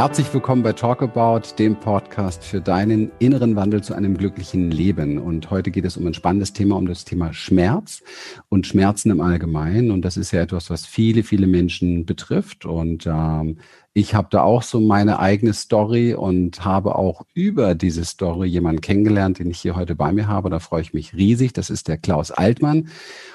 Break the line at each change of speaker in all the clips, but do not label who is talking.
Herzlich willkommen bei Talk About, dem Podcast für deinen inneren Wandel zu einem glücklichen Leben. Und heute geht es um ein spannendes Thema, um das Thema Schmerz und Schmerzen im Allgemeinen. Und das ist ja etwas, was viele, viele Menschen betrifft. Und ähm, ich habe da auch so meine eigene Story und habe auch über diese Story jemanden kennengelernt, den ich hier heute bei mir habe. Da freue ich mich riesig. Das ist der Klaus Altmann.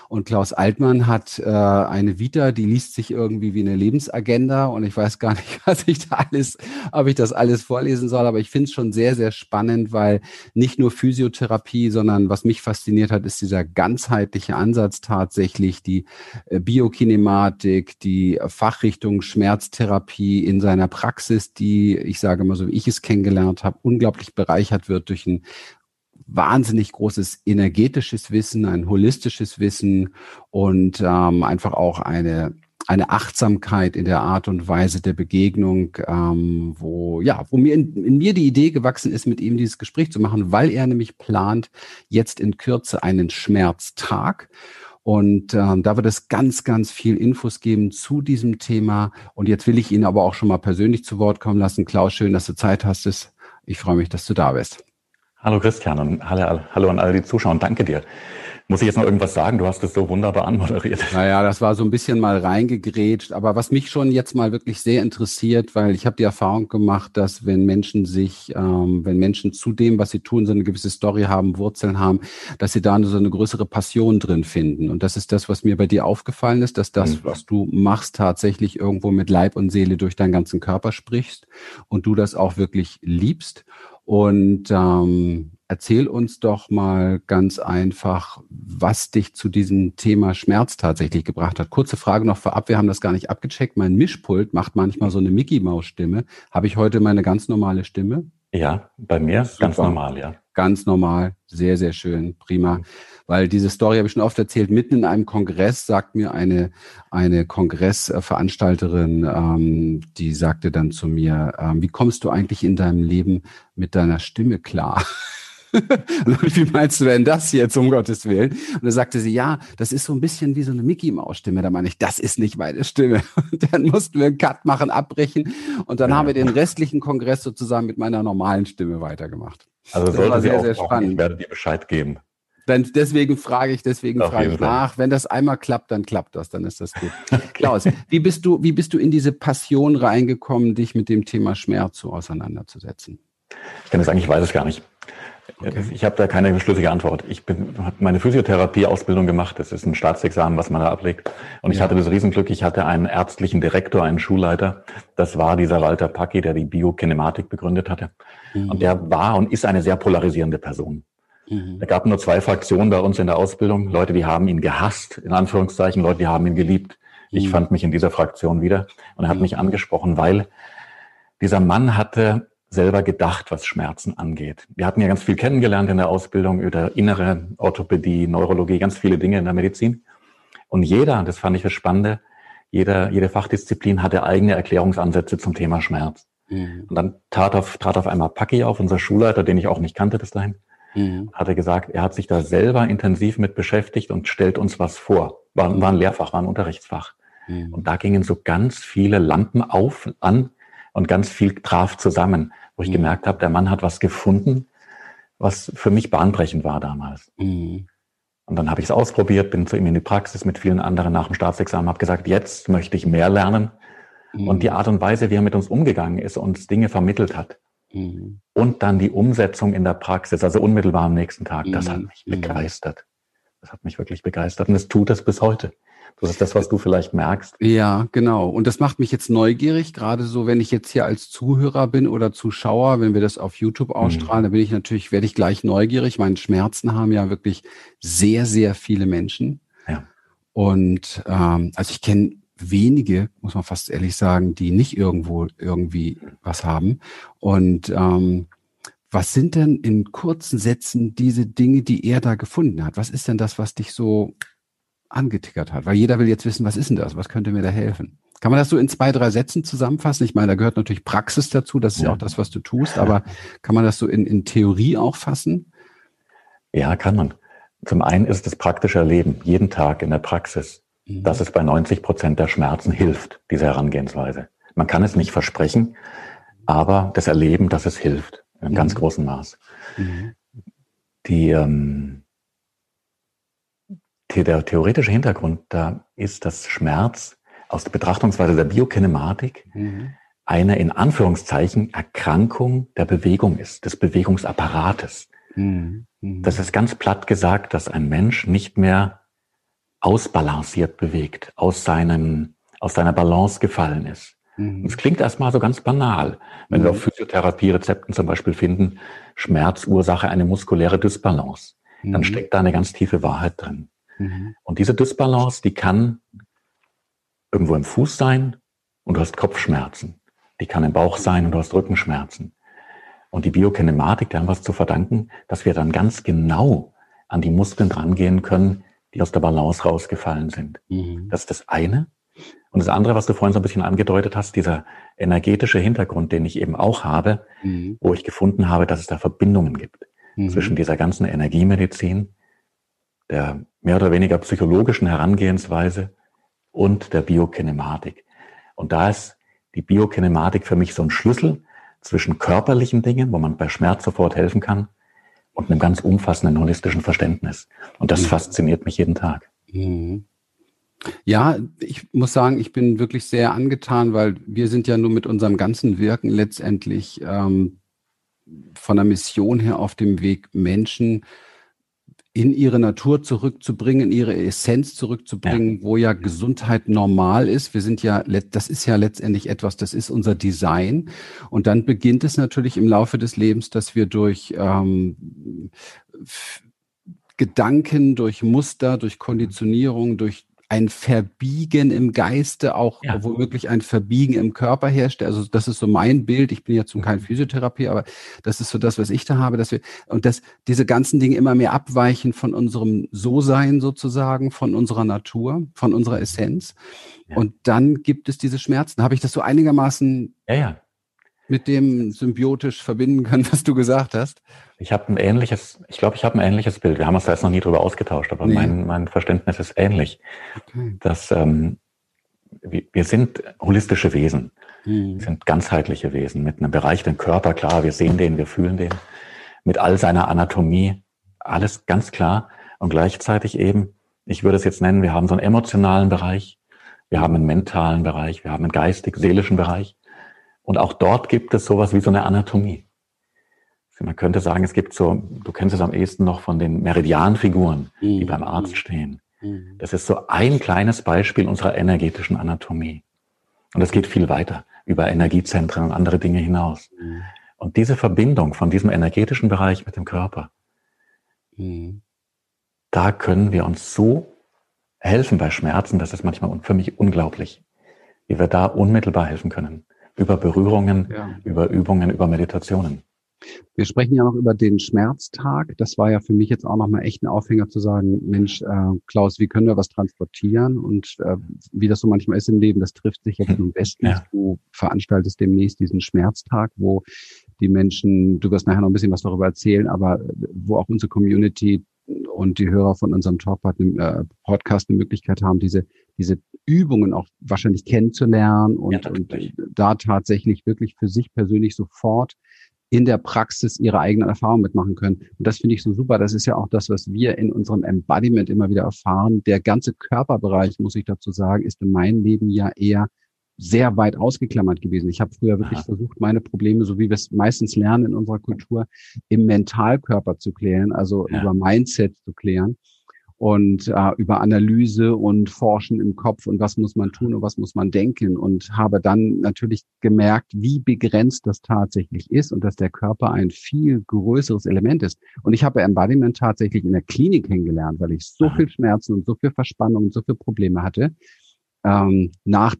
Und Klaus Altmann hat äh, eine Vita, die liest sich irgendwie wie eine Lebensagenda. Und ich weiß gar nicht, was ich da alles, ob ich das alles vorlesen soll. Aber ich finde es schon sehr, sehr spannend, weil nicht nur Physiotherapie, sondern was mich fasziniert hat, ist dieser ganzheitliche Ansatz tatsächlich, die äh, Biokinematik, die Fachrichtung Schmerztherapie in seiner Praxis, die, ich sage mal so, wie ich es kennengelernt habe, unglaublich bereichert wird durch ein wahnsinnig großes energetisches Wissen, ein holistisches Wissen und ähm, einfach auch eine eine Achtsamkeit in der Art und Weise der Begegnung, ähm, wo ja, wo mir in, in mir die Idee gewachsen ist, mit ihm dieses Gespräch zu machen, weil er nämlich plant jetzt in Kürze einen Schmerztag. Und ähm, da wird es ganz, ganz viel Infos geben zu diesem Thema. Und jetzt will ich ihn aber auch schon mal persönlich zu Wort kommen lassen. Klaus, schön, dass du Zeit hast. Ich freue mich, dass du da bist.
Hallo Christian und hallo, hallo an alle, die zuschauen. Danke dir. Muss ich jetzt noch irgendwas sagen? Du hast es so wunderbar anmoderiert.
Naja, das war so ein bisschen mal reingegrätscht. Aber was mich schon jetzt mal wirklich sehr interessiert, weil ich habe die Erfahrung gemacht, dass wenn Menschen sich, ähm, wenn Menschen zu dem, was sie tun, so eine gewisse Story haben, Wurzeln haben, dass sie da so eine größere Passion drin finden. Und das ist das, was mir bei dir aufgefallen ist, dass das, mhm. was du machst, tatsächlich irgendwo mit Leib und Seele durch deinen ganzen Körper sprichst und du das auch wirklich liebst. Und ähm, erzähl uns doch mal ganz einfach, was dich zu diesem Thema Schmerz tatsächlich gebracht hat. Kurze Frage noch vorab, wir haben das gar nicht abgecheckt. Mein Mischpult macht manchmal so eine Mickey-Maus-Stimme. Habe ich heute meine ganz normale Stimme?
Ja, bei mir Super. ganz normal, ja.
Ganz normal, sehr, sehr schön, prima. Weil diese Story habe ich schon oft erzählt. Mitten in einem Kongress sagt mir eine, eine Kongressveranstalterin, ähm, die sagte dann zu mir, ähm, wie kommst du eigentlich in deinem Leben mit deiner Stimme klar? wie meinst du denn das jetzt, um Gottes Willen? Und dann sagte sie, ja, das ist so ein bisschen wie so eine Mickey-Maus-Stimme. Da meine ich, das ist nicht meine Stimme. Und dann mussten wir einen Cut machen, abbrechen. Und dann ja. haben wir den restlichen Kongress sozusagen mit meiner normalen Stimme weitergemacht.
Also das sollte sie sehr, auch, sehr spannend. ich werde dir Bescheid geben.
Dann, deswegen frage ich, deswegen Auf frage ich nach. Wenn das einmal klappt, dann klappt das, dann ist das gut. Klaus, wie bist du, wie bist du in diese Passion reingekommen, dich mit dem Thema Schmerz so auseinanderzusetzen?
Ich kann das eigentlich, weiß es gar nicht. Okay. Ich habe da keine schlüssige Antwort. Ich habe meine Physiotherapie-Ausbildung gemacht. Das ist ein Staatsexamen, was man da ablegt. Und ich ja. hatte das Riesenglück, ich hatte einen ärztlichen Direktor, einen Schulleiter. Das war dieser Walter Packi, der die Biokinematik begründet hatte. Mhm. Und der war und ist eine sehr polarisierende Person. Mhm. Es gab nur zwei Fraktionen bei uns in der Ausbildung. Leute, die haben ihn gehasst, in Anführungszeichen, Leute, die haben ihn geliebt. Ich mhm. fand mich in dieser Fraktion wieder und er hat mhm. mich angesprochen, weil dieser Mann hatte selber gedacht, was Schmerzen angeht. Wir hatten ja ganz viel kennengelernt in der Ausbildung über innere Orthopädie, Neurologie, ganz viele Dinge in der Medizin. Und jeder, das fand ich das Spannende, jeder, jede Fachdisziplin hatte eigene Erklärungsansätze zum Thema Schmerz. Mhm. Und dann tat auf, trat auf einmal Paki auf, unser Schulleiter, den ich auch nicht kannte bis dahin, mhm. hatte gesagt, er hat sich da selber intensiv mit beschäftigt und stellt uns was vor. War, war ein Lehrfach, war ein Unterrichtsfach. Mhm. Und da gingen so ganz viele Lampen auf, an und ganz viel traf zusammen, wo ich mhm. gemerkt habe, der Mann hat was gefunden, was für mich bahnbrechend war damals. Mhm. Und dann habe ich es ausprobiert, bin zu ihm in die Praxis mit vielen anderen nach dem Staatsexamen, habe gesagt, jetzt möchte ich mehr lernen. Mhm. Und die Art und Weise, wie er mit uns umgegangen ist, uns Dinge vermittelt hat. Mhm. Und dann die Umsetzung in der Praxis, also unmittelbar am nächsten Tag, das hat mhm. mich mhm. begeistert. Das hat mich wirklich begeistert und es tut es bis heute. Das ist das, was du vielleicht merkst.
Ja, genau. Und das macht mich jetzt neugierig, gerade so, wenn ich jetzt hier als Zuhörer bin oder Zuschauer, wenn wir das auf YouTube mhm. ausstrahlen, mhm. dann bin ich natürlich, werde ich gleich neugierig. Meine Schmerzen haben ja wirklich sehr, sehr viele Menschen. Ja. Und ähm, also ich kenne wenige, muss man fast ehrlich sagen, die nicht irgendwo irgendwie was haben. Und ähm, was sind denn in kurzen Sätzen diese Dinge, die er da gefunden hat? Was ist denn das, was dich so angetickert hat. Weil jeder will jetzt wissen, was ist denn das? Was könnte mir da helfen? Kann man das so in zwei, drei Sätzen zusammenfassen? Ich meine, da gehört natürlich Praxis dazu, das ist ja, ja auch das, was du tust, aber kann man das so in, in Theorie auch fassen?
Ja, kann man. Zum einen ist es praktischer Leben, jeden Tag in der Praxis, mhm. dass es bei 90 Prozent der Schmerzen hilft, diese Herangehensweise. Man kann es nicht versprechen. aber das Erleben, dass es hilft, in mhm. ganz großem Maß. Mhm. Die, ähm, die, der theoretische Hintergrund da ist, dass Schmerz aus der Betrachtungsweise der Biokinematik mhm. eine in Anführungszeichen Erkrankung der Bewegung ist, des Bewegungsapparates. Mhm. mhm. Das ist ganz platt gesagt, dass ein Mensch nicht mehr ausbalanciert bewegt, aus, seinem, aus seiner Balance gefallen ist. Mhm. Es klingt erstmal so ganz banal. Wenn mhm. wir auf Physiotherapie-Rezepten zum Beispiel finden, Schmerzursache eine muskuläre Dysbalance, mhm. dann steckt da eine ganz tiefe Wahrheit drin. Mhm. Und diese Dysbalance, die kann irgendwo im Fuß sein und du hast Kopfschmerzen. Die kann im Bauch sein und du hast Rückenschmerzen. Und die Biokinematik, der haben was zu verdanken, dass wir dann ganz genau an die Muskeln drangehen können, die aus der Balance rausgefallen sind. Mhm. Das ist das eine. Und das andere, was du vorhin so ein bisschen angedeutet hast, dieser energetische Hintergrund, den ich eben auch habe, mhm. wo ich gefunden habe, dass es da Verbindungen gibt mhm. zwischen dieser ganzen Energiemedizin, der mehr oder weniger psychologischen Herangehensweise und der Biokinematik. Und da ist die Biokinematik für mich so ein Schlüssel zwischen körperlichen Dingen, wo man bei Schmerz sofort helfen kann, und einem ganz umfassenden holistischen Verständnis. Und das mhm. fasziniert mich jeden Tag. Mhm.
Ja, ich muss sagen, ich bin wirklich sehr angetan, weil wir sind ja nur mit unserem ganzen Wirken letztendlich ähm, von der Mission her auf dem Weg, Menschen in ihre Natur zurückzubringen, in ihre Essenz zurückzubringen, ja. wo ja Gesundheit normal ist. Wir sind ja, das ist ja letztendlich etwas, das ist unser Design. Und dann beginnt es natürlich im Laufe des Lebens, dass wir durch ähm, Gedanken, durch Muster, durch Konditionierung, durch ein Verbiegen im Geiste, auch ja. womöglich ein Verbiegen im Körper herrscht. Also das ist so mein Bild. Ich bin ja zum kein mhm. Physiotherapie, aber das ist so das, was ich da habe, dass wir und dass diese ganzen Dinge immer mehr abweichen von unserem So-Sein sozusagen, von unserer Natur, von unserer Essenz. Ja. Und dann gibt es diese Schmerzen. Habe ich das so einigermaßen
ja
mit dem symbiotisch verbinden können, was du gesagt hast?
Ich habe ein ähnliches, ich glaube, ich habe ein ähnliches Bild. Wir haben uns da jetzt noch nie drüber ausgetauscht, aber nee. mein, mein Verständnis ist ähnlich. Okay. Dass ähm, wir, wir sind holistische Wesen, mhm. sind ganzheitliche Wesen mit einem Bereich, den Körper, klar, wir sehen den, wir fühlen den, mit all seiner Anatomie, alles ganz klar. Und gleichzeitig eben, ich würde es jetzt nennen, wir haben so einen emotionalen Bereich, wir haben einen mentalen Bereich, wir haben einen geistig-seelischen Bereich. Und auch dort gibt es sowas wie so eine Anatomie. Man könnte sagen, es gibt so, du kennst es am ehesten noch von den Meridianfiguren, mhm. die beim Arzt stehen. Mhm. Das ist so ein kleines Beispiel unserer energetischen Anatomie. Und es geht viel weiter über Energiezentren und andere Dinge hinaus. Mhm. Und diese Verbindung von diesem energetischen Bereich mit dem Körper, mhm. da können wir uns so helfen bei Schmerzen, das ist manchmal für mich unglaublich, wie wir da unmittelbar helfen können über Berührungen, ja. über Übungen, über Meditationen.
Wir sprechen ja noch über den Schmerztag. Das war ja für mich jetzt auch nochmal echt ein Aufhänger zu sagen, Mensch, äh, Klaus, wie können wir was transportieren? Und äh, wie das so manchmal ist im Leben, das trifft sich jetzt am besten. Ja. Du veranstaltest demnächst diesen Schmerztag, wo die Menschen, du wirst nachher noch ein bisschen was darüber erzählen, aber wo auch unsere Community und die Hörer von unserem äh, Podcast eine Möglichkeit haben, diese, diese Übungen auch wahrscheinlich kennenzulernen und, ja, und da tatsächlich wirklich für sich persönlich sofort in der Praxis ihre eigenen Erfahrungen mitmachen können. Und das finde ich so super. Das ist ja auch das, was wir in unserem Embodiment immer wieder erfahren. Der ganze Körperbereich, muss ich dazu sagen, ist in meinem Leben ja eher sehr weit ausgeklammert gewesen. Ich habe früher wirklich Aha. versucht, meine Probleme, so wie wir es meistens lernen in unserer Kultur, im Mentalkörper zu klären, also ja. über Mindset zu klären und äh, über Analyse und Forschen im Kopf und was muss man tun und was muss man denken und habe dann natürlich gemerkt, wie begrenzt das tatsächlich ist und dass der Körper ein viel größeres Element ist. Und ich habe Embodiment tatsächlich in der Klinik kennengelernt, weil ich so viel Schmerzen und so viel Verspannung und so viele Probleme hatte. Ähm, nach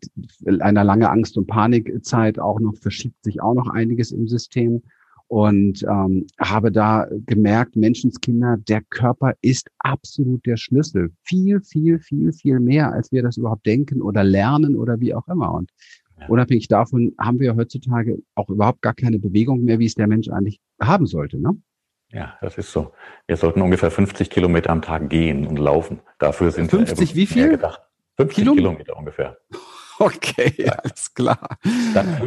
einer lange Angst- und Panikzeit auch noch verschiebt sich auch noch einiges im System und ähm, habe da gemerkt, Menschenskinder, der Körper ist absolut der Schlüssel. Viel, viel, viel, viel mehr, als wir das überhaupt denken oder lernen oder wie auch immer. Und ja. unabhängig davon haben wir heutzutage auch überhaupt gar keine Bewegung mehr, wie es der Mensch eigentlich haben sollte. Ne?
Ja, das ist so. Wir sollten ungefähr 50 Kilometer am Tag gehen und laufen. Dafür sind
50 wie viel?
gedacht. 50 Kilom Kilometer ungefähr.
Okay, ja. alles klar.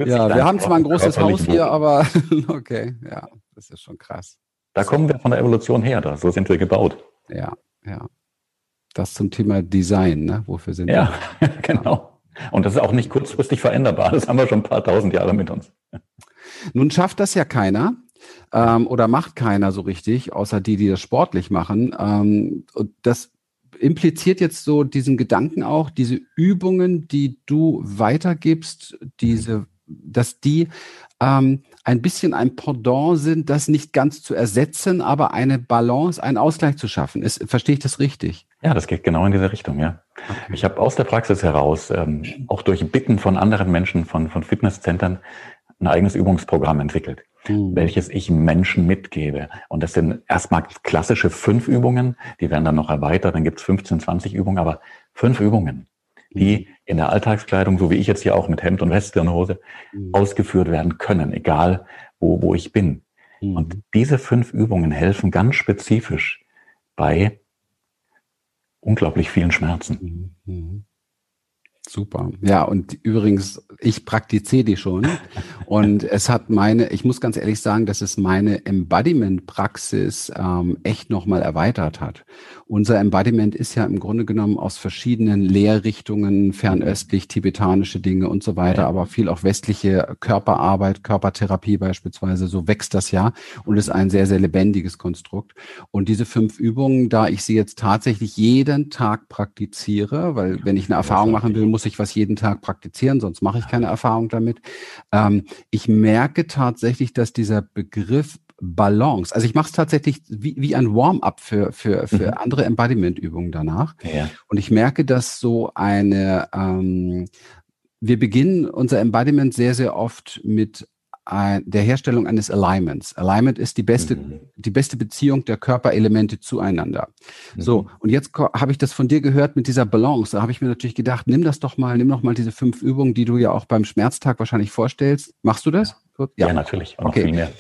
Ja, wir haben zwar ein großes Haus hier, aber okay, ja, das ist schon krass.
Da kommen wir von der Evolution her, da. so sind wir gebaut.
Ja, ja. Das zum Thema Design, ne? Wofür sind
ja, wir? genau. Und das ist auch nicht kurzfristig veränderbar. Das haben wir schon ein paar tausend Jahre mit uns.
Nun schafft das ja keiner ähm, oder macht keiner so richtig, außer die, die das sportlich machen. Ähm, und das impliziert jetzt so diesen Gedanken auch, diese Übungen, die du weitergibst, diese, dass die ähm, ein bisschen ein Pendant sind, das nicht ganz zu ersetzen, aber eine Balance, einen Ausgleich zu schaffen. Ist, verstehe ich das richtig?
Ja, das geht genau in diese Richtung, ja. Okay. Ich habe aus der Praxis heraus, ähm, auch durch Bitten von anderen Menschen, von, von Fitnesszentren, ein eigenes Übungsprogramm entwickelt, mhm. welches ich Menschen mitgebe. Und das sind erstmal klassische fünf Übungen, die werden dann noch erweitert, dann gibt's 15, 20 Übungen, aber fünf Übungen, die mhm. in der Alltagskleidung, so wie ich jetzt hier auch mit Hemd und Weste und Hose, mhm. ausgeführt werden können, egal wo, wo ich bin. Mhm. Und diese fünf Übungen helfen ganz spezifisch bei unglaublich vielen Schmerzen. Mhm.
Super. Ja, und übrigens, ich praktiziere die schon. Und es hat meine, ich muss ganz ehrlich sagen, dass es meine Embodiment-Praxis ähm, echt nochmal erweitert hat. Unser Embodiment ist ja im Grunde genommen aus verschiedenen Lehrrichtungen, fernöstlich, tibetanische Dinge und so weiter, aber viel auch westliche Körperarbeit, Körpertherapie beispielsweise. So wächst das ja und ist ein sehr, sehr lebendiges Konstrukt. Und diese fünf Übungen, da ich sie jetzt tatsächlich jeden Tag praktiziere, weil wenn ich eine Erfahrung machen will, muss ich was jeden Tag praktizieren, sonst mache ich keine Erfahrung damit. Ähm, ich merke tatsächlich, dass dieser Begriff Balance. Also ich mache es tatsächlich wie, wie ein Warm-up für, für, für mhm. andere Embodiment-Übungen danach. Ja. Und ich merke, dass so eine, ähm, wir beginnen unser Embodiment sehr, sehr oft mit der Herstellung eines Alignments. Alignment ist die beste, mhm. die beste Beziehung der Körperelemente zueinander. Mhm. So, und jetzt habe ich das von dir gehört mit dieser Balance. Da habe ich mir natürlich gedacht, nimm das doch mal, nimm doch mal diese fünf Übungen, die du ja auch beim Schmerztag wahrscheinlich vorstellst. Machst du das?
Ja, ja natürlich.
Und okay. noch viel mehr.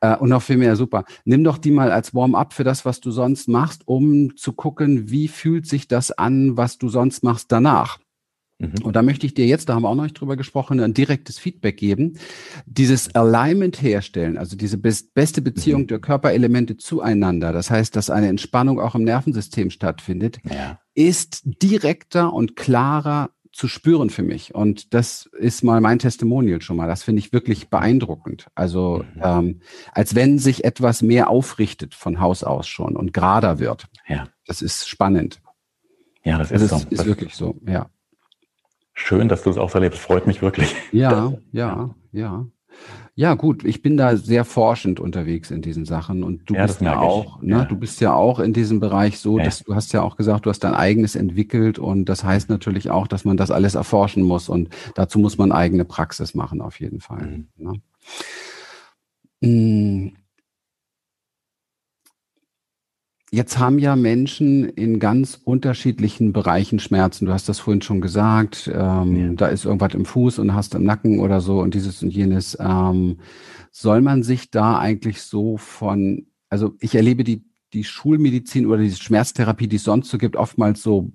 Äh, und noch viel mehr, super. Nimm doch die mal als Warm-up für das, was du sonst machst, um zu gucken, wie fühlt sich das an, was du sonst machst danach. Mhm. Und da möchte ich dir jetzt, da haben wir auch noch nicht drüber gesprochen, ein direktes Feedback geben. Dieses Alignment herstellen, also diese beste Beziehung mhm. der Körperelemente zueinander, das heißt, dass eine Entspannung auch im Nervensystem stattfindet, ja. ist direkter und klarer zu spüren für mich. Und das ist mal mein Testimonial schon mal. Das finde ich wirklich beeindruckend. Also mhm. ähm, als wenn sich etwas mehr aufrichtet von Haus aus schon und gerader wird. Ja. Das ist spannend.
Ja, das ist, das
so. ist das wirklich so, ja.
Schön, dass du es auch so erlebst. Freut mich wirklich.
Ja, ja, ja. Ja, gut, ich bin da sehr forschend unterwegs in diesen Sachen und du ja, bist ja auch, ne, ja. du bist ja auch in diesem Bereich so, dass du hast ja auch gesagt, du hast dein eigenes entwickelt und das heißt natürlich auch, dass man das alles erforschen muss und dazu muss man eigene Praxis machen auf jeden Fall. Mhm. Ne? Hm. Jetzt haben ja Menschen in ganz unterschiedlichen Bereichen Schmerzen. Du hast das vorhin schon gesagt. Ähm, ja. Da ist irgendwas im Fuß und hast im Nacken oder so und dieses und jenes. Ähm, soll man sich da eigentlich so von, also ich erlebe die, die Schulmedizin oder die Schmerztherapie, die es sonst so gibt, oftmals so,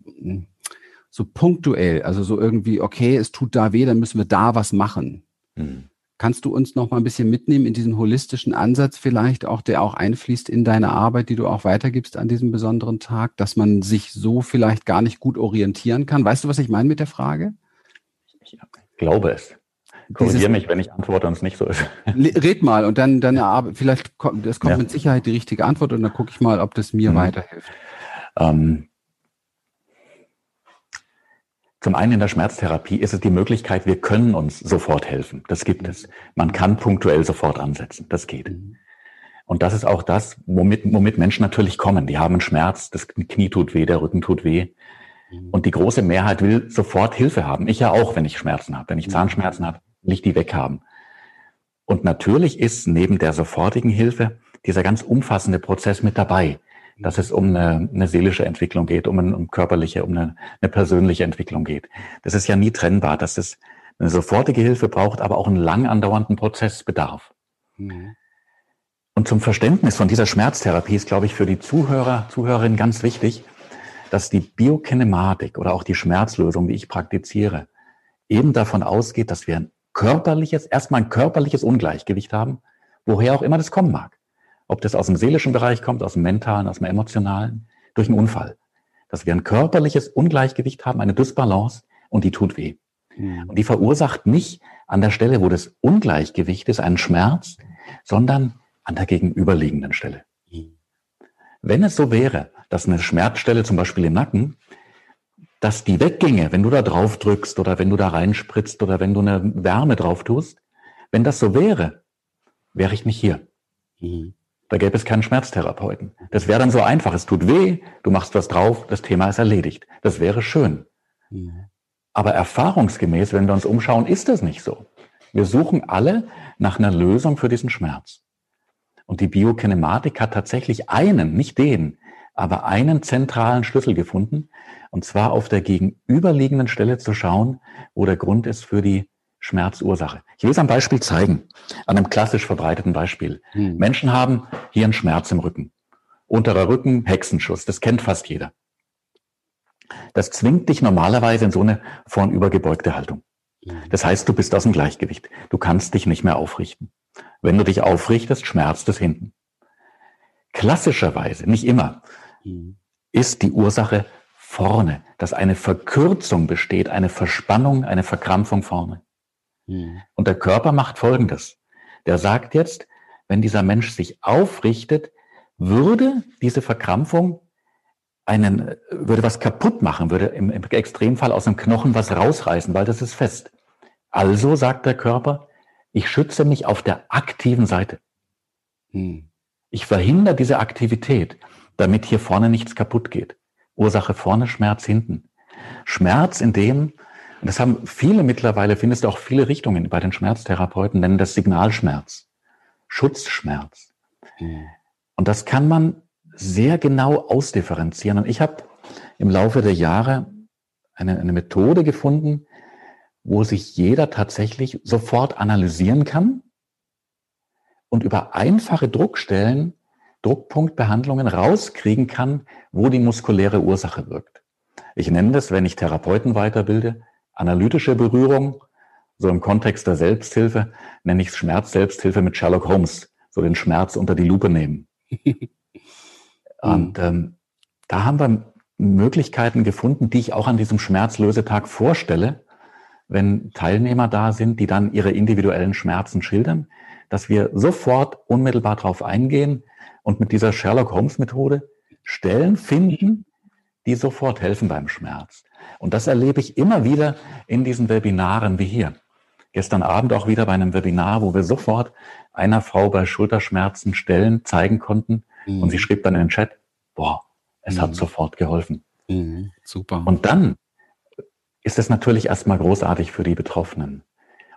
so punktuell. Also so irgendwie, okay, es tut da weh, dann müssen wir da was machen. Mhm. Kannst du uns noch mal ein bisschen mitnehmen in diesen holistischen Ansatz vielleicht auch, der auch einfließt in deine Arbeit, die du auch weitergibst an diesem besonderen Tag, dass man sich so vielleicht gar nicht gut orientieren kann? Weißt du, was ich meine mit der Frage?
Ich glaube es. Korrigiere mich, wenn ich antworte und es nicht so ist.
Red mal und dann, dann vielleicht kommt, das kommt ja. mit Sicherheit die richtige Antwort und dann gucke ich mal, ob das mir mhm. weiterhilft. Ähm,
zum einen in der Schmerztherapie ist es die Möglichkeit, wir können uns sofort helfen. Das gibt es. Man kann punktuell sofort ansetzen. Das geht. Und das ist auch das, womit, womit Menschen natürlich kommen. Die haben Schmerz, das Knie tut weh, der Rücken tut weh. Und die große Mehrheit will sofort Hilfe haben. Ich ja auch, wenn ich Schmerzen habe. Wenn ich mhm. Zahnschmerzen habe, will ich die weghaben. Und natürlich ist neben der sofortigen Hilfe dieser ganz umfassende Prozess mit dabei dass es um eine, eine seelische Entwicklung geht, um eine um körperliche, um eine, eine persönliche Entwicklung geht. Das ist ja nie trennbar, dass es eine sofortige Hilfe braucht, aber auch einen lang andauernden Prozess bedarf. Mhm. Und zum Verständnis von dieser Schmerztherapie ist, glaube ich, für die Zuhörer, Zuhörerinnen ganz wichtig, dass die Biokinematik oder auch die Schmerzlösung, die ich praktiziere, eben davon ausgeht, dass wir ein körperliches, erstmal ein körperliches Ungleichgewicht haben, woher auch immer das kommen mag. Ob das aus dem seelischen Bereich kommt, aus dem mentalen, aus dem emotionalen, durch einen Unfall. Dass wir ein körperliches Ungleichgewicht haben, eine Dysbalance und die tut weh. Mhm. Und die verursacht nicht an der Stelle, wo das Ungleichgewicht ist, einen Schmerz, sondern an der gegenüberliegenden Stelle. Mhm. Wenn es so wäre, dass eine Schmerzstelle zum Beispiel im Nacken dass die wegginge, wenn du da drauf drückst oder wenn du da reinspritzt oder wenn du eine Wärme drauf tust, wenn das so wäre, wäre ich nicht hier. Mhm. Da gäbe es keinen Schmerztherapeuten. Das wäre dann so einfach. Es tut weh, du machst was drauf, das Thema ist erledigt. Das wäre schön. Aber erfahrungsgemäß, wenn wir uns umschauen, ist das nicht so. Wir suchen alle nach einer Lösung für diesen Schmerz. Und die Biokinematik hat tatsächlich einen, nicht den, aber einen zentralen Schlüssel gefunden, und zwar auf der gegenüberliegenden Stelle zu schauen, wo der Grund ist für die Schmerzursache. Ich will es am Beispiel zeigen, an einem klassisch verbreiteten Beispiel. Hm. Menschen haben hier einen Schmerz im Rücken. Unterer Rücken, Hexenschuss, das kennt fast jeder. Das zwingt dich normalerweise in so eine vornübergebeugte Haltung. Hm. Das heißt, du bist aus dem Gleichgewicht. Du kannst dich nicht mehr aufrichten. Wenn du dich aufrichtest, schmerzt es hinten. Klassischerweise, nicht immer, hm. ist die Ursache vorne, dass eine Verkürzung besteht, eine Verspannung, eine Verkrampfung vorne. Mhm. Und der Körper macht Folgendes. Der sagt jetzt, wenn dieser Mensch sich aufrichtet, würde diese Verkrampfung einen, würde was kaputt machen, würde im, im Extremfall aus dem Knochen was rausreißen, weil das ist fest. Also sagt der Körper, ich schütze mich auf der aktiven Seite. Hm. Ich verhindere diese Aktivität, damit hier vorne nichts kaputt geht. Ursache vorne, Schmerz hinten. Schmerz in dem, und das haben viele mittlerweile, findest du auch viele Richtungen bei den Schmerztherapeuten, nennen das Signalschmerz, Schutzschmerz. Mhm. Und das kann man sehr genau ausdifferenzieren. Und ich habe im Laufe der Jahre eine, eine Methode gefunden, wo sich jeder tatsächlich sofort analysieren kann und über einfache Druckstellen Druckpunktbehandlungen rauskriegen kann, wo die muskuläre Ursache wirkt. Ich nenne das, wenn ich Therapeuten weiterbilde, analytische Berührung. So im Kontext der Selbsthilfe nenne ich es Schmerz-Selbsthilfe mit Sherlock Holmes. So den Schmerz unter die Lupe nehmen. Und ähm, da haben wir Möglichkeiten gefunden, die ich auch an diesem Schmerzlösetag vorstelle, wenn Teilnehmer da sind, die dann ihre individuellen Schmerzen schildern, dass wir sofort unmittelbar darauf eingehen, und mit dieser Sherlock Holmes Methode Stellen finden, die sofort helfen beim Schmerz. Und das erlebe ich immer wieder in diesen Webinaren wie hier. Gestern Abend auch wieder bei einem Webinar, wo wir sofort einer Frau bei Schulterschmerzen Stellen zeigen konnten. Mhm. Und sie schrieb dann in den Chat, boah, es mhm. hat sofort geholfen. Mhm. Super. Und dann ist es natürlich erstmal großartig für die Betroffenen.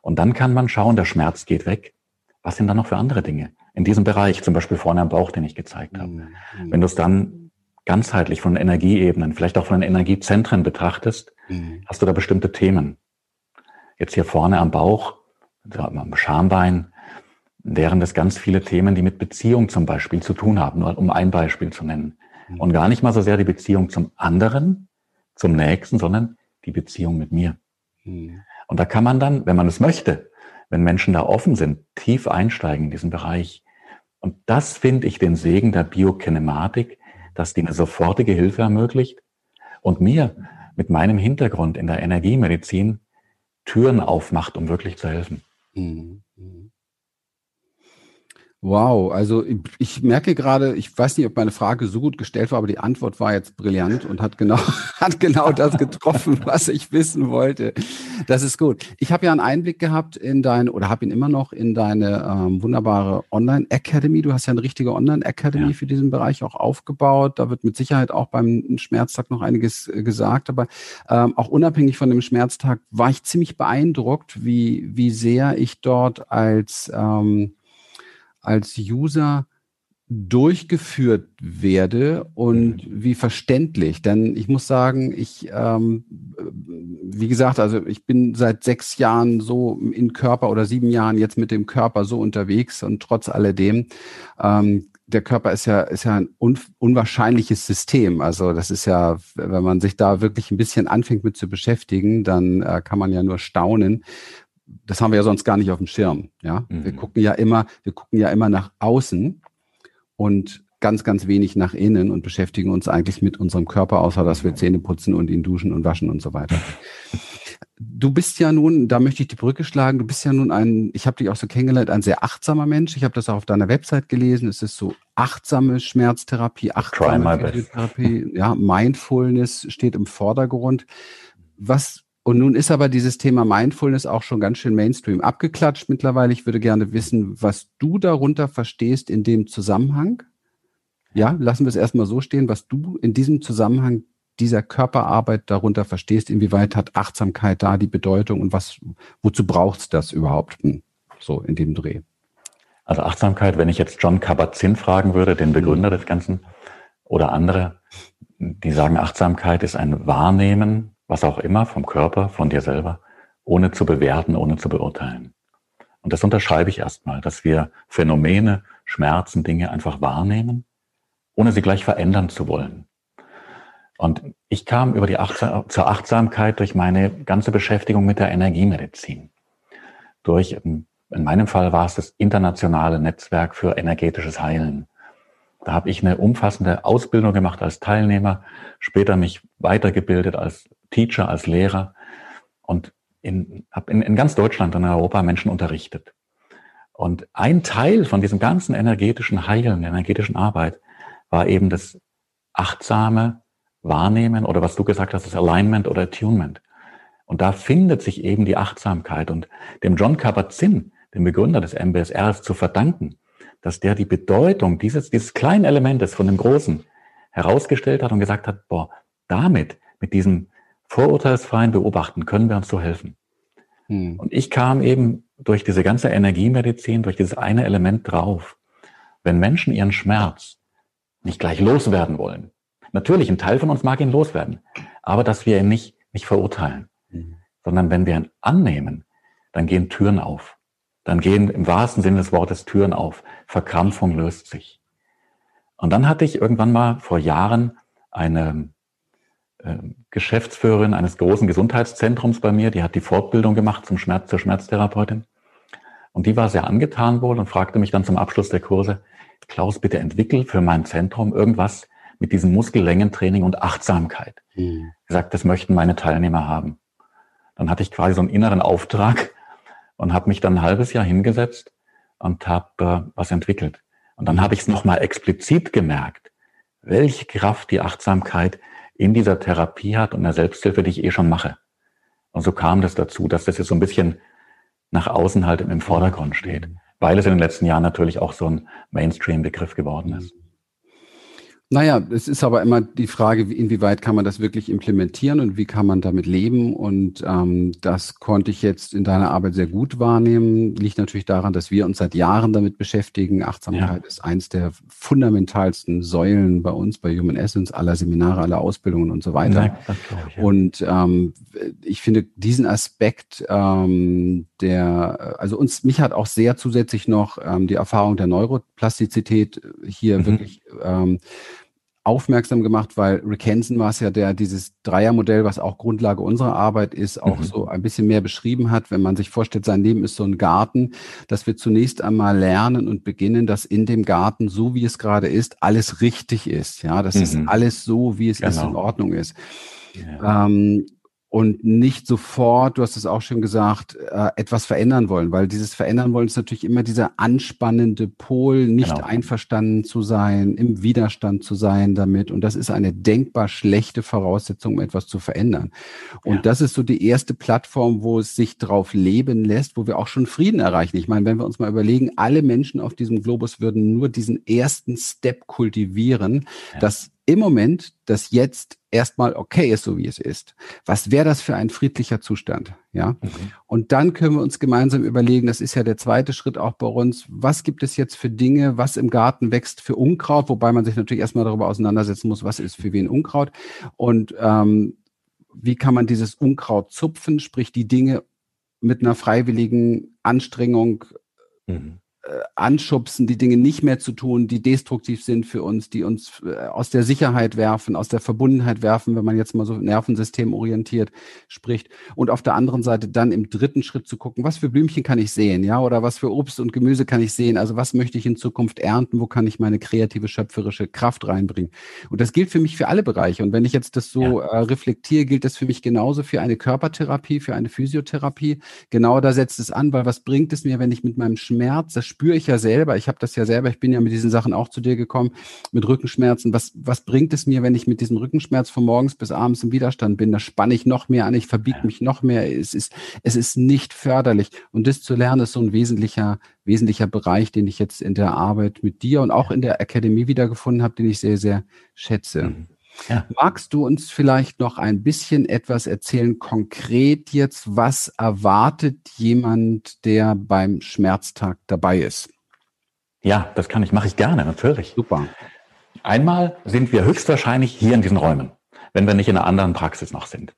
Und dann kann man schauen, der Schmerz geht weg. Was sind da noch für andere Dinge? in diesem Bereich, zum Beispiel vorne am Bauch, den ich gezeigt habe. Mhm. Wenn du es dann ganzheitlich von Energieebenen, vielleicht auch von den Energiezentren betrachtest, mhm. hast du da bestimmte Themen. Jetzt hier vorne am Bauch, am Schambein, wären das ganz viele Themen, die mit Beziehung zum Beispiel zu tun haben, nur um ein Beispiel zu nennen. Mhm. Und gar nicht mal so sehr die Beziehung zum anderen, zum Nächsten, sondern die Beziehung mit mir. Mhm. Und da kann man dann, wenn man es möchte, wenn Menschen da offen sind, tief einsteigen in diesen Bereich, und das finde ich den Segen der Biokinematik, dass die eine sofortige Hilfe ermöglicht und mir mit meinem Hintergrund in der Energiemedizin Türen aufmacht, um wirklich zu helfen. Mhm.
Wow, also ich merke gerade, ich weiß nicht, ob meine Frage so gut gestellt war, aber die Antwort war jetzt brillant und hat genau, hat genau das getroffen, was ich wissen wollte. Das ist gut. Ich habe ja einen Einblick gehabt in deine, oder habe ihn immer noch in deine ähm, wunderbare Online-Academy. Du hast ja eine richtige Online-Academy ja. für diesen Bereich auch aufgebaut. Da wird mit Sicherheit auch beim Schmerztag noch einiges äh, gesagt, aber ähm, auch unabhängig von dem Schmerztag war ich ziemlich beeindruckt, wie, wie sehr ich dort als ähm, als User durchgeführt werde und mhm. wie verständlich. Denn ich muss sagen, ich, ähm, wie gesagt, also ich bin seit sechs Jahren so in Körper oder sieben Jahren jetzt mit dem Körper so unterwegs und trotz alledem ähm, der Körper ist ja, ist ja ein un, unwahrscheinliches System. Also das ist ja, wenn man sich da wirklich ein bisschen anfängt mit zu beschäftigen, dann äh, kann man ja nur staunen. Das haben wir ja sonst gar nicht auf dem Schirm. Ja, mhm. wir gucken ja immer, wir gucken ja immer nach außen und ganz, ganz wenig nach innen und beschäftigen uns eigentlich mit unserem Körper, außer dass wir Zähne putzen und ihn duschen und waschen und so weiter. Du bist ja nun, da möchte ich die Brücke schlagen, du bist ja nun ein, ich habe dich auch so kennengelernt, ein sehr achtsamer Mensch. Ich habe das auch auf deiner Website gelesen. Es ist so achtsame Schmerztherapie, achtsame Therapie, ja, Mindfulness steht im Vordergrund. Was und nun ist aber dieses Thema Mindfulness auch schon ganz schön Mainstream abgeklatscht mittlerweile. Ich würde gerne wissen, was du darunter verstehst in dem Zusammenhang. Ja, lassen wir es erstmal so stehen, was du in diesem Zusammenhang dieser Körperarbeit darunter verstehst, inwieweit hat Achtsamkeit da die Bedeutung und was, wozu braucht es das überhaupt hm, so in dem Dreh?
Also Achtsamkeit, wenn ich jetzt John Kabat-Zinn fragen würde, den Begründer des Ganzen, oder andere, die sagen, Achtsamkeit ist ein Wahrnehmen, was auch immer, vom Körper, von dir selber, ohne zu bewerten, ohne zu beurteilen. Und das unterschreibe ich erstmal, dass wir Phänomene, Schmerzen, Dinge einfach wahrnehmen, ohne sie gleich verändern zu wollen. Und ich kam über die Achtsam zur Achtsamkeit durch meine ganze Beschäftigung mit der Energiemedizin. Durch, in meinem Fall war es das internationale Netzwerk für energetisches Heilen. Da habe ich eine umfassende Ausbildung gemacht als Teilnehmer, später mich weitergebildet als Teacher, als Lehrer und in, habe in, in ganz Deutschland und Europa Menschen unterrichtet. Und ein Teil von diesem ganzen energetischen Heilen, der energetischen Arbeit, war eben das achtsame Wahrnehmen oder was du gesagt hast, das Alignment oder Attunement. Und da findet sich eben die Achtsamkeit. Und dem John Kabat-Zinn, dem Begründer des MBSR, ist zu verdanken, dass der die Bedeutung dieses, dieses kleinen Elementes von dem Großen herausgestellt hat und gesagt hat, boah, damit, mit diesem vorurteilsfreien Beobachten können wir uns so helfen. Hm. Und ich kam eben durch diese ganze Energiemedizin, durch dieses eine Element drauf. Wenn Menschen ihren Schmerz nicht gleich loswerden wollen, Natürlich, ein Teil von uns mag ihn loswerden, aber dass wir ihn nicht, nicht verurteilen, mhm. sondern wenn wir ihn annehmen, dann gehen Türen auf. Dann gehen im wahrsten Sinne des Wortes Türen auf. Verkrampfung löst sich. Und dann hatte ich irgendwann mal vor Jahren eine Geschäftsführerin eines großen Gesundheitszentrums bei mir, die hat die Fortbildung gemacht zum Schmerz, zur Schmerztherapeutin. Und die war sehr angetan wohl und fragte mich dann zum Abschluss der Kurse, Klaus, bitte entwickel für mein Zentrum irgendwas, mit diesem Muskellängentraining und Achtsamkeit. Mhm. Gesagt, das möchten meine Teilnehmer haben. Dann hatte ich quasi so einen inneren Auftrag und habe mich dann ein halbes Jahr hingesetzt und habe äh, was entwickelt. Und dann habe ich es nochmal explizit gemerkt, welche Kraft die Achtsamkeit in dieser Therapie hat und der Selbsthilfe, die ich eh schon mache. Und so kam das dazu, dass das jetzt so ein bisschen nach außen halt im Vordergrund steht, mhm. weil es in den letzten Jahren natürlich auch so ein Mainstream-Begriff geworden ist.
Naja, es ist aber immer die Frage, inwieweit kann man das wirklich implementieren und wie kann man damit leben. Und ähm, das konnte ich jetzt in deiner Arbeit sehr gut wahrnehmen. Liegt natürlich daran, dass wir uns seit Jahren damit beschäftigen. Achtsamkeit ja. ist eins der fundamentalsten Säulen bei uns, bei Human Essence, aller Seminare, aller Ausbildungen und so weiter. Ja, ich, ja. Und ähm, ich finde diesen Aspekt ähm, der, also uns, mich hat auch sehr zusätzlich noch ähm, die Erfahrung der Neuroplastizität hier mhm. wirklich ähm, aufmerksam gemacht, weil Rick Hansen war es ja, der dieses Dreiermodell, was auch Grundlage unserer Arbeit ist, auch mhm. so ein bisschen mehr beschrieben hat. Wenn man sich vorstellt, sein Leben ist so ein Garten, dass wir zunächst einmal lernen und beginnen, dass in dem Garten, so wie es gerade ist, alles richtig ist. Ja, dass mhm. es alles so, wie es genau. ist, in Ordnung ist. Ja. Ähm, und nicht sofort, du hast es auch schon gesagt, äh, etwas verändern wollen, weil dieses Verändern wollen ist natürlich immer dieser anspannende Pol, nicht genau. einverstanden zu sein, im Widerstand zu sein damit. Und das ist eine denkbar schlechte Voraussetzung, um etwas zu verändern. Und ja. das ist so die erste Plattform, wo es sich drauf leben lässt, wo wir auch schon Frieden erreichen. Ich meine, wenn wir uns mal überlegen, alle Menschen auf diesem Globus würden nur diesen ersten Step kultivieren, ja. dass im Moment das jetzt erstmal okay ist, so wie es ist. Was wäre das für ein friedlicher Zustand? Ja. Mhm. Und dann können wir uns gemeinsam überlegen, das ist ja der zweite Schritt auch bei uns. Was gibt es jetzt für Dinge, was im Garten wächst für Unkraut? Wobei man sich natürlich erstmal darüber auseinandersetzen muss, was ist für wen Unkraut? Und ähm, wie kann man dieses Unkraut zupfen? Sprich, die Dinge mit einer freiwilligen Anstrengung mhm anschubsen, die Dinge nicht mehr zu tun, die destruktiv sind für uns, die uns äh, aus der Sicherheit werfen, aus der Verbundenheit werfen, wenn man jetzt mal so nervensystemorientiert spricht. Und auf der anderen Seite dann im dritten Schritt zu gucken, was für Blümchen kann ich sehen, ja, oder was für Obst und Gemüse kann ich sehen? Also was möchte ich in Zukunft ernten? Wo kann ich meine kreative, schöpferische Kraft reinbringen? Und das gilt für mich für alle Bereiche. Und wenn ich jetzt das so ja. äh, reflektiere, gilt das für mich genauso für eine Körpertherapie, für eine Physiotherapie. Genau da setzt es an, weil was bringt es mir, wenn ich mit meinem Schmerz, das spüre ich ja selber, ich habe das ja selber, ich bin ja mit diesen Sachen auch zu dir gekommen, mit Rückenschmerzen. Was, was bringt es mir, wenn ich mit diesem Rückenschmerz von morgens bis abends im Widerstand bin? Da spanne ich noch mehr an, ich verbiege mich noch mehr. Es ist, es ist nicht förderlich. Und das zu lernen, ist so ein wesentlicher, wesentlicher Bereich, den ich jetzt in der Arbeit mit dir und auch in der Akademie wiedergefunden habe, den ich sehr, sehr schätze. Mhm. Ja. Magst du uns vielleicht noch ein bisschen etwas erzählen, konkret jetzt, was erwartet jemand, der beim Schmerztag dabei ist?
Ja, das kann ich, mache ich gerne, natürlich.
Super.
Einmal sind wir höchstwahrscheinlich hier in diesen Räumen, wenn wir nicht in einer anderen Praxis noch sind.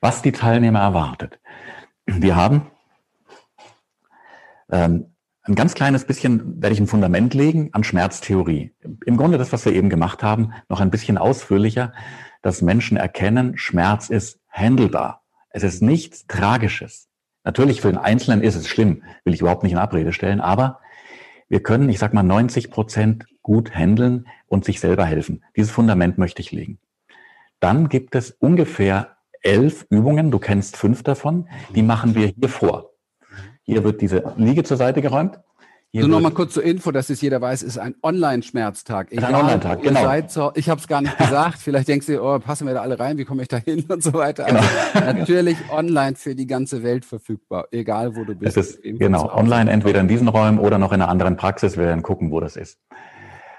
Was die Teilnehmer erwartet. Wir haben ähm, ein ganz kleines bisschen werde ich ein Fundament legen an Schmerztheorie. Im Grunde das, was wir eben gemacht haben, noch ein bisschen ausführlicher, dass Menschen erkennen, Schmerz ist handelbar. Es ist nichts Tragisches. Natürlich für den Einzelnen ist es schlimm, will ich überhaupt nicht in Abrede stellen, aber wir können, ich sag mal, 90 Prozent gut handeln und sich selber helfen. Dieses Fundament möchte ich legen. Dann gibt es ungefähr elf Übungen, du kennst fünf davon, die machen wir hier vor. Hier wird diese Liege zur Seite geräumt.
Hier also nochmal kurz zur Info, dass es jeder weiß, ist ein Online-Schmerztag.
Ein Online-Tag, genau.
So, ich habe es gar nicht gesagt. Vielleicht denkst du, oh, passen wir da alle rein, wie komme ich da hin und so weiter. Genau. Also natürlich online für die ganze Welt verfügbar, egal wo du bist.
Es ist, genau, online entweder in diesen Räumen oder noch in einer anderen Praxis. Wir werden gucken, wo das ist.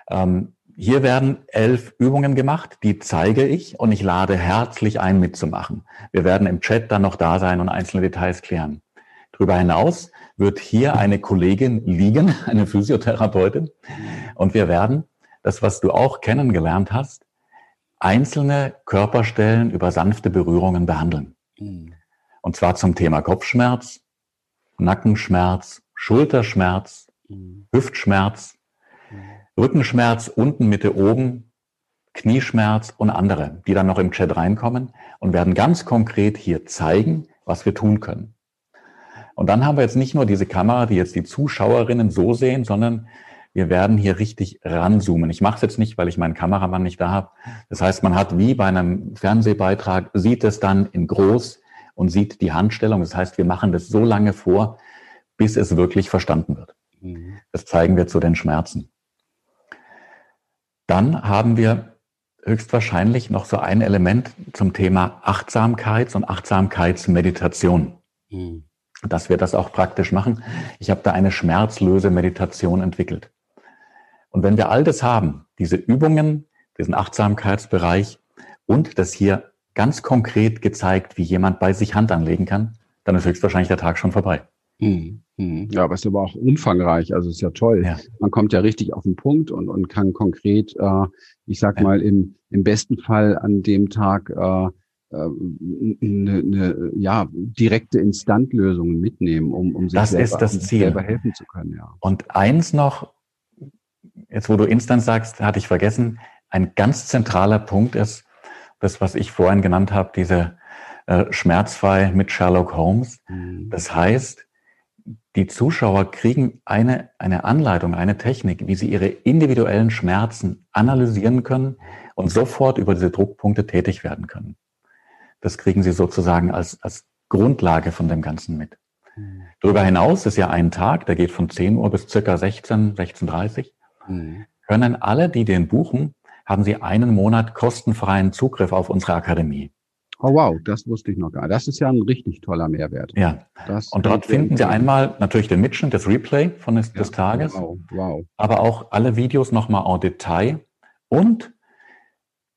Ähm, hier werden elf Übungen gemacht, die zeige ich und ich lade herzlich ein, mitzumachen. Wir werden im Chat dann noch da sein und einzelne Details klären. Darüber hinaus wird hier eine Kollegin liegen, eine Physiotherapeutin. Und wir werden das, was du auch kennengelernt hast, einzelne Körperstellen über sanfte Berührungen behandeln. Mhm. Und zwar zum Thema Kopfschmerz, Nackenschmerz, Schulterschmerz, mhm. Hüftschmerz, mhm. Rückenschmerz unten, Mitte, oben, Knieschmerz und andere, die dann noch im Chat reinkommen und werden ganz konkret hier zeigen, was wir tun können. Und dann haben wir jetzt nicht nur diese Kamera, die jetzt die Zuschauerinnen so sehen, sondern wir werden hier richtig ranzoomen. Ich mache es jetzt nicht, weil ich meinen Kameramann nicht da habe. Das heißt, man hat wie bei einem Fernsehbeitrag, sieht es dann in groß und sieht die Handstellung. Das heißt, wir machen das so lange vor, bis es wirklich verstanden wird. Mhm. Das zeigen wir zu den Schmerzen. Dann haben wir höchstwahrscheinlich noch so ein Element zum Thema Achtsamkeits- und Achtsamkeitsmeditation. Mhm dass wir das auch praktisch machen. Ich habe da eine schmerzlöse Meditation entwickelt. Und wenn wir all das haben, diese Übungen, diesen Achtsamkeitsbereich und das hier ganz konkret gezeigt, wie jemand bei sich Hand anlegen kann, dann ist höchstwahrscheinlich der Tag schon vorbei.
Hm, hm. Ja, aber es ist aber auch umfangreich, also ist ja toll. Ja. Man kommt ja richtig auf den Punkt und, und kann konkret, äh, ich sag ja. mal, im, im besten Fall an dem Tag äh, eine, eine ja, direkte Instantlösung mitnehmen, um, um
sich das selber, um Ziel. selber
helfen zu können. Ja.
Und eins noch, jetzt wo du Instant sagst, hatte ich vergessen, ein ganz zentraler Punkt ist, das, was ich vorhin genannt habe, diese äh, Schmerzfrei mit Sherlock Holmes. Mhm. Das heißt, die Zuschauer kriegen eine, eine Anleitung, eine Technik, wie sie ihre individuellen Schmerzen analysieren können und sofort über diese Druckpunkte tätig werden können. Das kriegen Sie sozusagen als, als Grundlage von dem Ganzen mit. Mhm. Darüber hinaus ist ja ein Tag, der geht von 10 Uhr bis circa 16, 16.30 mhm. Können alle, die den buchen, haben Sie einen Monat kostenfreien Zugriff auf unsere Akademie.
Oh wow, das wusste ich noch gar nicht. Das ist ja ein richtig toller Mehrwert.
Ja. Das und dort finden Sie einmal natürlich den Mitschnitt, das Replay von des, ja, des Tages. Wow, wow. Aber auch alle Videos nochmal en Detail und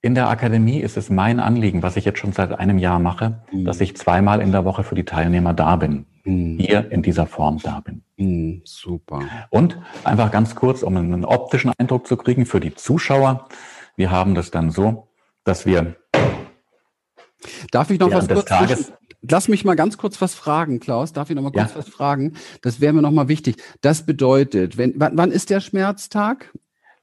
in der Akademie ist es mein Anliegen, was ich jetzt schon seit einem Jahr mache, mhm. dass ich zweimal in der Woche für die Teilnehmer da bin. Mhm. Hier in dieser Form da bin.
Mhm, super.
Und einfach ganz kurz, um einen optischen Eindruck zu kriegen für die Zuschauer. Wir haben das dann so, dass wir
Darf ich noch was
kurz Tages,
lass mich mal ganz kurz was fragen, Klaus. Darf ich noch mal kurz ja. was fragen? Das wäre mir noch mal wichtig. Das bedeutet, wenn, wann, wann ist der Schmerztag?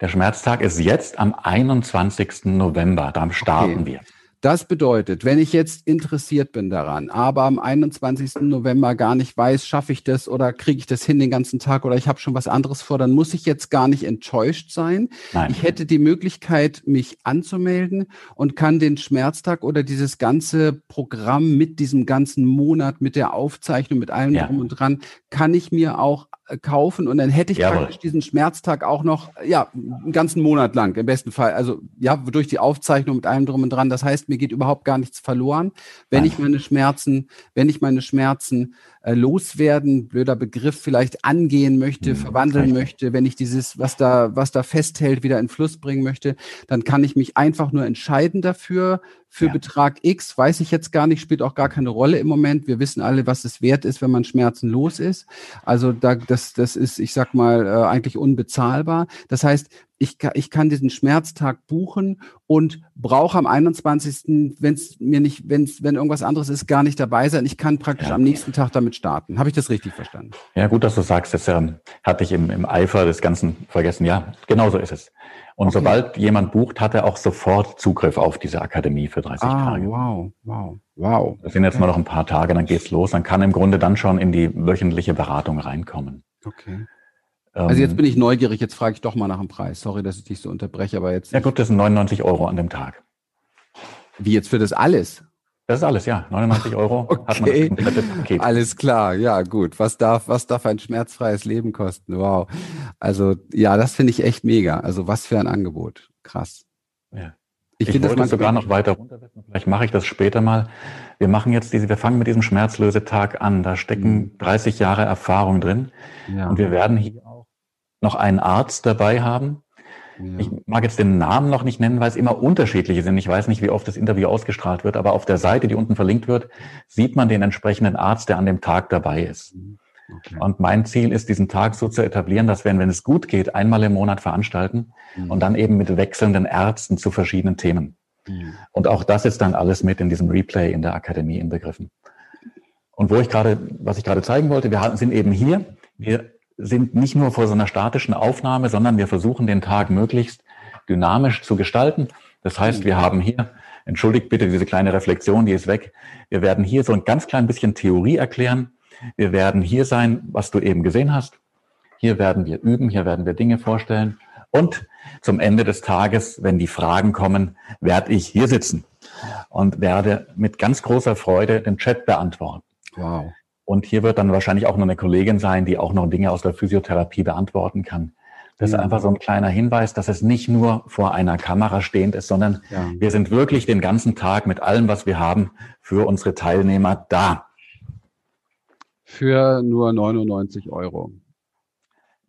Der Schmerztag ist jetzt am 21. November. Da starten okay. wir.
Das bedeutet, wenn ich jetzt interessiert bin daran, aber am 21. November gar nicht weiß, schaffe ich das oder kriege ich das hin den ganzen Tag oder ich habe schon was anderes vor, dann muss ich jetzt gar nicht enttäuscht sein. Nein. Ich hätte die Möglichkeit, mich anzumelden und kann den Schmerztag oder dieses ganze Programm mit diesem ganzen Monat, mit der Aufzeichnung, mit allem ja. drum und dran, kann ich mir auch kaufen und dann hätte ich Jawohl. praktisch diesen Schmerztag auch noch, ja, einen ganzen Monat lang im besten Fall. Also ja, durch die Aufzeichnung mit allem drum und dran. Das heißt, mir geht überhaupt gar nichts verloren, wenn Nein. ich meine Schmerzen, wenn ich meine Schmerzen äh, loswerden, blöder Begriff, vielleicht angehen möchte, mhm, verwandeln möchte, wenn ich dieses, was da, was da festhält, wieder in Fluss bringen möchte, dann kann ich mich einfach nur entscheiden dafür, für ja. Betrag X, weiß ich jetzt gar nicht, spielt auch gar keine Rolle im Moment. Wir wissen alle, was es wert ist, wenn man schmerzenlos ist. Also da, das, das ist, ich sag mal, äh, eigentlich unbezahlbar. Das heißt, ich, ich kann diesen Schmerztag buchen und brauche am 21., wenn es mir nicht, wenn's, wenn irgendwas anderes ist, gar nicht dabei sein. Ich kann praktisch ja. am nächsten Tag damit starten. Habe ich das richtig verstanden?
Ja, gut, dass du sagst. Das ähm, hatte ich im, im Eifer des Ganzen vergessen. Ja, genau so ist es. Und okay. sobald jemand bucht, hat er auch sofort Zugriff auf diese Akademie für 30 ah, Tage.
Wow, wow, wow.
Das sind jetzt okay. mal noch ein paar Tage, dann geht's los. Dann kann im Grunde dann schon in die wöchentliche Beratung reinkommen.
Okay. Also jetzt ähm, bin ich neugierig, jetzt frage ich doch mal nach dem Preis. Sorry, dass ich dich so unterbreche, aber jetzt.
Ja gut, das sind 99 Euro an dem Tag.
Wie jetzt für das alles?
Das ist alles, ja. 99 Euro
okay. hat man das komplette Paket. Alles klar, ja gut. Was darf, was darf ein schmerzfreies Leben kosten? Wow. Also ja, das finde ich echt mega. Also was für ein Angebot. Krass.
Ja. Ich, ich wollte das sogar noch weiter runtersetzen. Vielleicht mache ich das später mal. Wir machen jetzt diese, wir fangen mit diesem Schmerzlösetag an. Da stecken 30 mhm. Jahre Erfahrung drin. Ja. Und wir werden hier auch noch einen Arzt dabei haben, ja. Ich mag jetzt den Namen noch nicht nennen, weil es immer unterschiedliche sind. Ich weiß nicht, wie oft das Interview ausgestrahlt wird, aber auf der Seite, die unten verlinkt wird, sieht man den entsprechenden Arzt, der an dem Tag dabei ist. Mhm. Okay. Und mein Ziel ist, diesen Tag so zu etablieren, dass wir, wenn es gut geht, einmal im Monat veranstalten mhm. und dann eben mit wechselnden Ärzten zu verschiedenen Themen. Und auch das ist dann alles mit in diesem Replay in der Akademie inbegriffen. Und wo ich gerade, was ich gerade zeigen wollte, wir sind eben hier. Wir sind nicht nur vor so einer statischen Aufnahme, sondern wir versuchen den Tag möglichst dynamisch zu gestalten. Das heißt, wir haben hier, entschuldigt bitte diese kleine Reflexion, die ist weg. Wir werden hier so ein ganz klein bisschen Theorie erklären. Wir werden hier sein, was du eben gesehen hast. Hier werden wir üben, hier werden wir Dinge vorstellen. Und zum Ende des Tages, wenn die Fragen kommen, werde ich hier sitzen und werde mit ganz großer Freude den Chat beantworten. Wow. Und hier wird dann wahrscheinlich auch noch eine Kollegin sein, die auch noch Dinge aus der Physiotherapie beantworten kann. Das ja. ist einfach so ein kleiner Hinweis, dass es nicht nur vor einer Kamera stehend ist, sondern ja. wir sind wirklich den ganzen Tag mit allem, was wir haben, für unsere Teilnehmer da.
Für nur 99 Euro.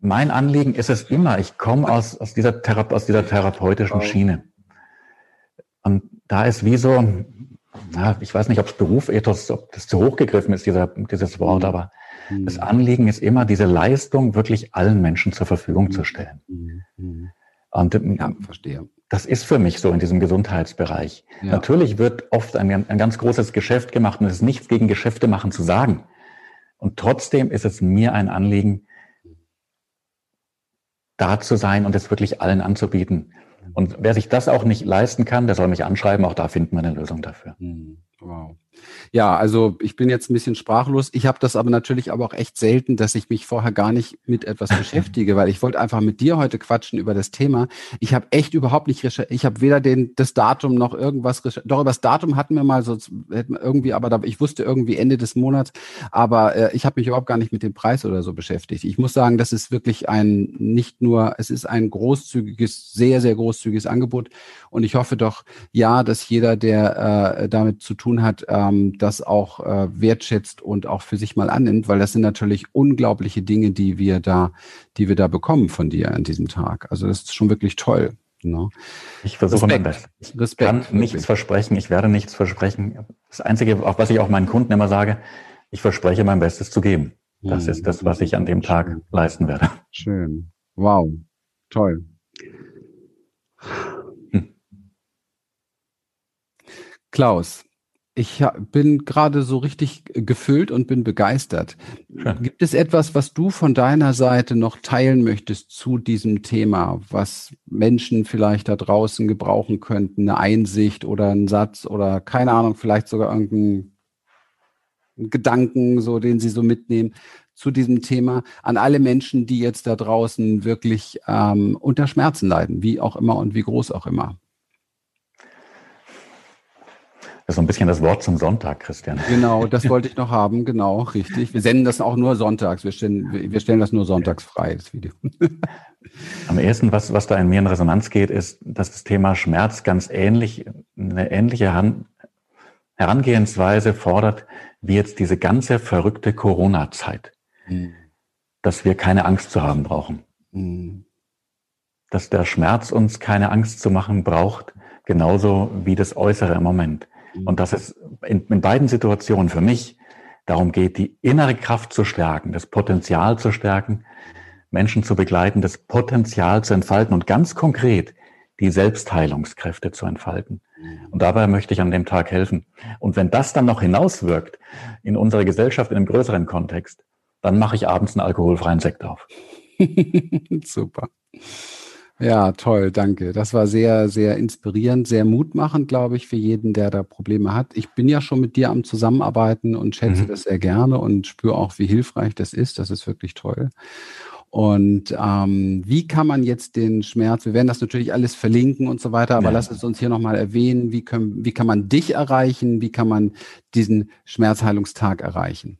Mein Anliegen ist es immer, ich komme aus, aus, dieser, Thera aus dieser therapeutischen. Schiene. Und da ist wie so, na, ich weiß nicht, ob es Berufethos, ob das zu hoch gegriffen ist, dieser, dieses Wort, mhm. aber mhm. das Anliegen ist immer, diese Leistung wirklich allen Menschen zur Verfügung mhm. zu stellen. Mhm. Und ähm, ja, verstehe. Das ist für mich so in diesem Gesundheitsbereich. Ja. Natürlich wird oft ein, ein ganz großes Geschäft gemacht und es ist nichts gegen Geschäfte machen zu sagen. Und trotzdem ist es mir ein Anliegen, da zu sein und es wirklich allen anzubieten. Und wer sich das auch nicht leisten kann, der soll mich anschreiben. Auch da finden wir eine Lösung dafür.
Hm, wow. Ja, also ich bin jetzt ein bisschen sprachlos. Ich habe das aber natürlich aber auch echt selten, dass ich mich vorher gar nicht mit etwas beschäftige, weil ich wollte einfach mit dir heute quatschen über das Thema. Ich habe echt überhaupt nicht recherchiert. Ich habe weder den das Datum noch irgendwas recherchiert. Doch über das Datum hatten wir mal so irgendwie, aber da, ich wusste irgendwie Ende des Monats, aber äh, ich habe mich überhaupt gar nicht mit dem Preis oder so beschäftigt. Ich muss sagen, das ist wirklich ein nicht nur, es ist ein großzügiges, sehr sehr großzügiges Angebot und ich hoffe doch ja, dass jeder, der äh, damit zu tun hat, ähm, das auch äh, wertschätzt und auch für sich mal annimmt, weil das sind natürlich unglaubliche Dinge, die wir da, die wir da bekommen von dir an diesem Tag. Also das ist schon wirklich toll. Ne?
Ich versuche mein Bestes. Ich Respekt, kann nichts wirklich. versprechen, ich werde nichts versprechen. Das Einzige, auch was ich auch meinen Kunden immer sage, ich verspreche mein Bestes zu geben. Das ja, ist das, was ich an dem Tag schön. leisten werde.
Schön. Wow. Toll. Hm. Klaus, Ich bin gerade so richtig gefüllt und bin begeistert. Schön. Gibt es etwas, was du von deiner Seite noch teilen möchtest zu diesem Thema, was Menschen vielleicht da draußen gebrauchen könnten? Eine Einsicht oder ein Satz oder keine Ahnung, vielleicht sogar irgendein Gedanken, so den sie so mitnehmen zu diesem Thema an alle Menschen, die jetzt da draußen wirklich ähm, unter Schmerzen leiden, wie auch immer und wie groß auch immer.
Das ist so ein bisschen das Wort zum Sonntag, Christian.
Genau, das wollte ich noch haben, genau, richtig. Wir senden das auch nur sonntags. Wir stellen, wir stellen das nur sonntags frei, das Video.
Am ersten, was, was da in mir in Resonanz geht, ist, dass das Thema Schmerz ganz ähnlich, eine ähnliche Han Herangehensweise fordert, wie jetzt diese ganze verrückte Corona-Zeit. Mhm. Dass wir keine Angst zu haben brauchen. Mhm. Dass der Schmerz uns keine Angst zu machen braucht, genauso wie das Äußere im Moment. Mhm. Und dass es in, in beiden Situationen für mich darum geht, die innere Kraft zu stärken, das Potenzial zu stärken, Menschen zu begleiten, das Potenzial zu entfalten und ganz konkret die Selbstheilungskräfte zu entfalten. Mhm. Und dabei möchte ich an dem Tag helfen. Und wenn das dann noch hinauswirkt in unserer Gesellschaft in einem größeren Kontext, dann mache ich abends einen alkoholfreien Sekt auf.
Super. Ja, toll, danke. Das war sehr, sehr inspirierend, sehr mutmachend, glaube ich, für jeden, der da Probleme hat. Ich bin ja schon mit dir am Zusammenarbeiten und schätze mhm. das sehr gerne und spüre auch, wie hilfreich das ist. Das ist wirklich toll. Und ähm, wie kann man jetzt den Schmerz, wir werden das natürlich alles verlinken und so weiter, aber ja. lass es uns hier nochmal erwähnen, wie, können, wie kann man dich erreichen, wie kann man diesen Schmerzheilungstag erreichen?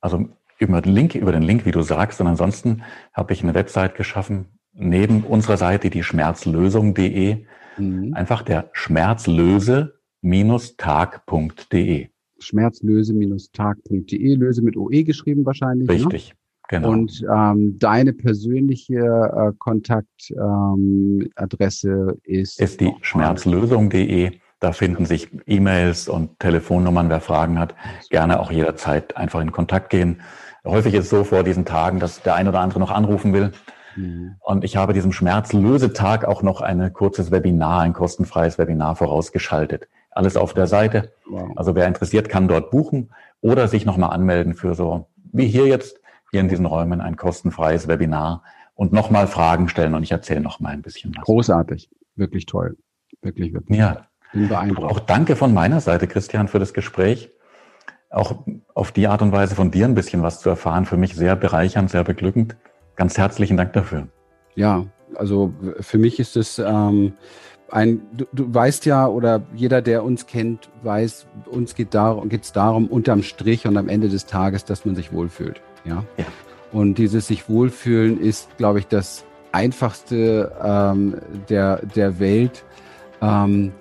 Also über den Link, über den Link, wie du sagst, und ansonsten habe ich eine Website geschaffen, neben unserer Seite, die schmerzlösung.de, mhm. einfach der Schmerzlöse-tag.de.
Schmerzlöse-tag.de, Löse mit OE geschrieben wahrscheinlich.
Ne? Richtig. Ne?
Genau. Und ähm, deine persönliche äh, Kontaktadresse ähm, ist?
Ist die schmerzlösung.de. Da finden sich E-Mails und Telefonnummern, wer Fragen hat. Gerne auch jederzeit einfach in Kontakt gehen. Häufig ist es so vor diesen Tagen, dass der ein oder andere noch anrufen will. Mhm. Und ich habe diesem Schmerzlösetag auch noch ein kurzes Webinar, ein kostenfreies Webinar vorausgeschaltet. Alles auf der Seite. Wow. Also wer interessiert, kann dort buchen oder sich nochmal anmelden für so, wie hier jetzt, hier in diesen Räumen, ein kostenfreies Webinar und nochmal Fragen stellen und ich erzähle nochmal ein bisschen
was. Großartig. Wirklich toll. Wirklich, wirklich.
Ja. Bin beeindruckt. Auch danke von meiner Seite, Christian, für das Gespräch auch auf die Art und Weise von dir ein bisschen was zu erfahren, für mich sehr bereichernd, sehr beglückend. Ganz herzlichen Dank dafür.
Ja, also für mich ist es ähm, ein, du, du, weißt ja, oder jeder, der uns kennt, weiß, uns geht darum, geht es darum, unterm Strich und am Ende des Tages, dass man sich wohlfühlt. Ja. ja. Und dieses sich wohlfühlen ist, glaube ich, das einfachste ähm, der, der Welt. Ähm,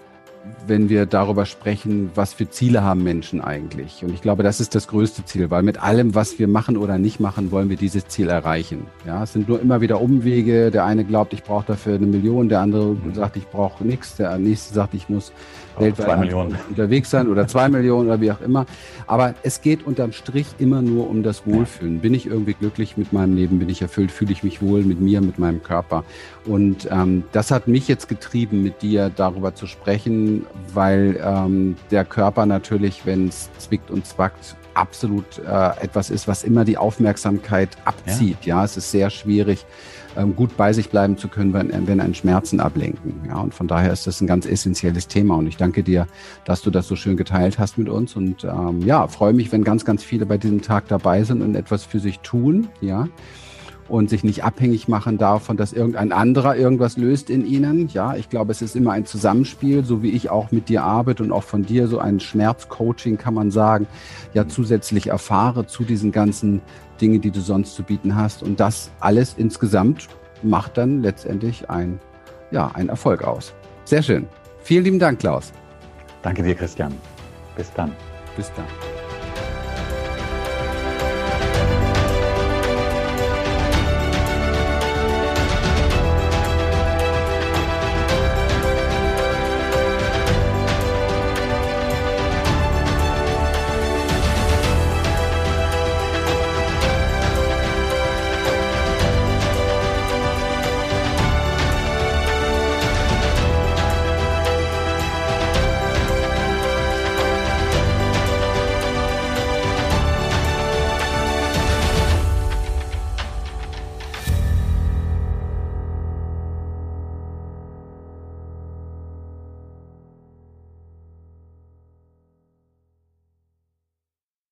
wenn wir darüber sprechen, was für Ziele haben Menschen eigentlich. Und ich glaube, das ist das größte Ziel, weil mit allem, was wir machen oder nicht machen, wollen wir dieses Ziel erreichen. Ja, es sind nur immer wieder Umwege. Der eine glaubt, ich brauche dafür eine Million, der andere sagt, ich brauche nichts, der nächste sagt, ich muss weltweit unterwegs sein oder zwei Millionen oder wie auch immer. Aber es geht unterm Strich immer nur um das Wohlfühlen. Bin ich irgendwie glücklich mit meinem Leben? Bin ich erfüllt? Fühle ich mich wohl mit mir, mit meinem Körper? Und ähm, das hat mich jetzt getrieben, mit dir darüber zu sprechen, weil ähm, der Körper natürlich, wenn es zwickt und zwackt, absolut äh, etwas ist, was immer die Aufmerksamkeit abzieht. Ja, ja es ist sehr schwierig gut bei sich bleiben zu können, wenn, wenn ein Schmerzen ablenken. Ja, und von daher ist das ein ganz essentielles Thema. Und ich danke dir, dass du das so schön geteilt hast mit uns. Und ähm, ja, freue mich, wenn ganz, ganz viele bei diesem Tag dabei sind und etwas für sich tun. Ja und sich nicht abhängig machen davon, dass irgendein anderer irgendwas löst in ihnen. Ja, ich glaube, es ist immer ein Zusammenspiel, so wie ich auch mit dir arbeite und auch von dir so ein Schmerzcoaching kann man sagen, ja zusätzlich erfahre zu diesen ganzen Dingen, die du sonst zu bieten hast. Und das alles insgesamt macht dann letztendlich ein, ja, ein Erfolg aus. Sehr schön. Vielen lieben Dank, Klaus.
Danke dir, Christian. Bis dann.
Bis dann.